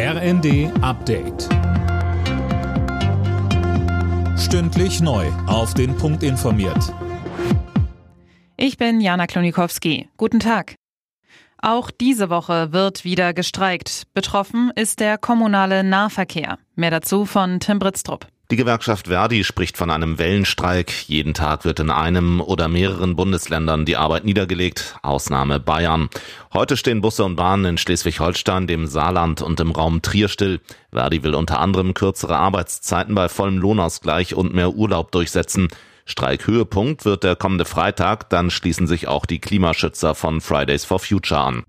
RND Update. Stündlich neu. Auf den Punkt informiert. Ich bin Jana Klonikowski. Guten Tag. Auch diese Woche wird wieder gestreikt. Betroffen ist der kommunale Nahverkehr. Mehr dazu von Tim Britztrup. Die Gewerkschaft Verdi spricht von einem Wellenstreik. Jeden Tag wird in einem oder mehreren Bundesländern die Arbeit niedergelegt, Ausnahme Bayern. Heute stehen Busse und Bahnen in Schleswig-Holstein, dem Saarland und im Raum Trier still. Verdi will unter anderem kürzere Arbeitszeiten bei vollem Lohnausgleich und mehr Urlaub durchsetzen. Streikhöhepunkt wird der kommende Freitag, dann schließen sich auch die Klimaschützer von Fridays for Future an.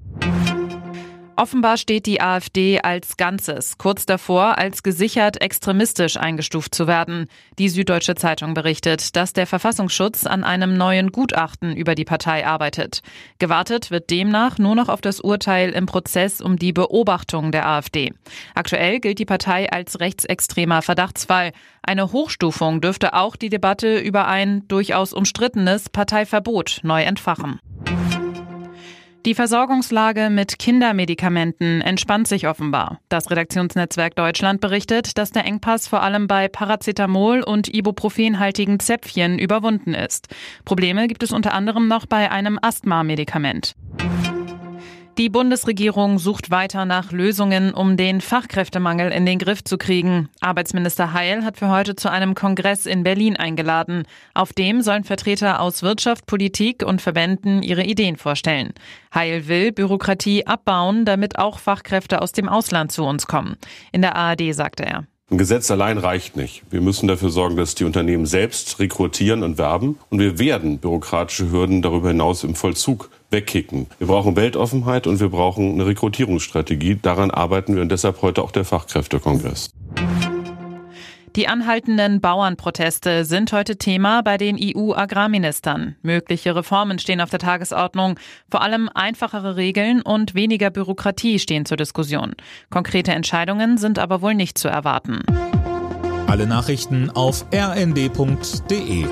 Offenbar steht die AfD als Ganzes kurz davor, als gesichert extremistisch eingestuft zu werden. Die Süddeutsche Zeitung berichtet, dass der Verfassungsschutz an einem neuen Gutachten über die Partei arbeitet. Gewartet wird demnach nur noch auf das Urteil im Prozess um die Beobachtung der AfD. Aktuell gilt die Partei als rechtsextremer Verdachtsfall. Eine Hochstufung dürfte auch die Debatte über ein durchaus umstrittenes Parteiverbot neu entfachen. Die Versorgungslage mit Kindermedikamenten entspannt sich offenbar. Das Redaktionsnetzwerk Deutschland berichtet, dass der Engpass vor allem bei Paracetamol und Ibuprofenhaltigen Zäpfchen überwunden ist. Probleme gibt es unter anderem noch bei einem Asthma-Medikament. Die Bundesregierung sucht weiter nach Lösungen, um den Fachkräftemangel in den Griff zu kriegen. Arbeitsminister Heil hat für heute zu einem Kongress in Berlin eingeladen. Auf dem sollen Vertreter aus Wirtschaft, Politik und Verbänden ihre Ideen vorstellen. Heil will Bürokratie abbauen, damit auch Fachkräfte aus dem Ausland zu uns kommen. In der ARD sagte er. Ein Gesetz allein reicht nicht. Wir müssen dafür sorgen, dass die Unternehmen selbst rekrutieren und werben. Und wir werden bürokratische Hürden darüber hinaus im Vollzug wegkicken. Wir brauchen Weltoffenheit und wir brauchen eine Rekrutierungsstrategie. Daran arbeiten wir und deshalb heute auch der Fachkräftekongress. Die anhaltenden Bauernproteste sind heute Thema bei den EU-Agrarministern. Mögliche Reformen stehen auf der Tagesordnung. Vor allem einfachere Regeln und weniger Bürokratie stehen zur Diskussion. Konkrete Entscheidungen sind aber wohl nicht zu erwarten. Alle Nachrichten auf rnd.de